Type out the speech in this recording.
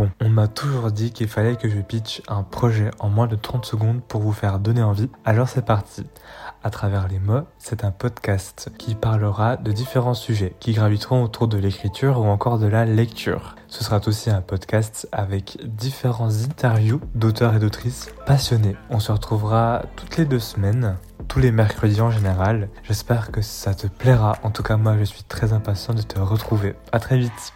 Bon, on m'a toujours dit qu'il fallait que je pitch un projet en moins de 30 secondes pour vous faire donner envie, alors c'est parti. À travers les mots, c'est un podcast qui parlera de différents sujets qui graviteront autour de l'écriture ou encore de la lecture. Ce sera aussi un podcast avec différents interviews d'auteurs et d'autrices passionnés. On se retrouvera toutes les deux semaines, tous les mercredis en général. J'espère que ça te plaira. En tout cas, moi, je suis très impatient de te retrouver. À très vite.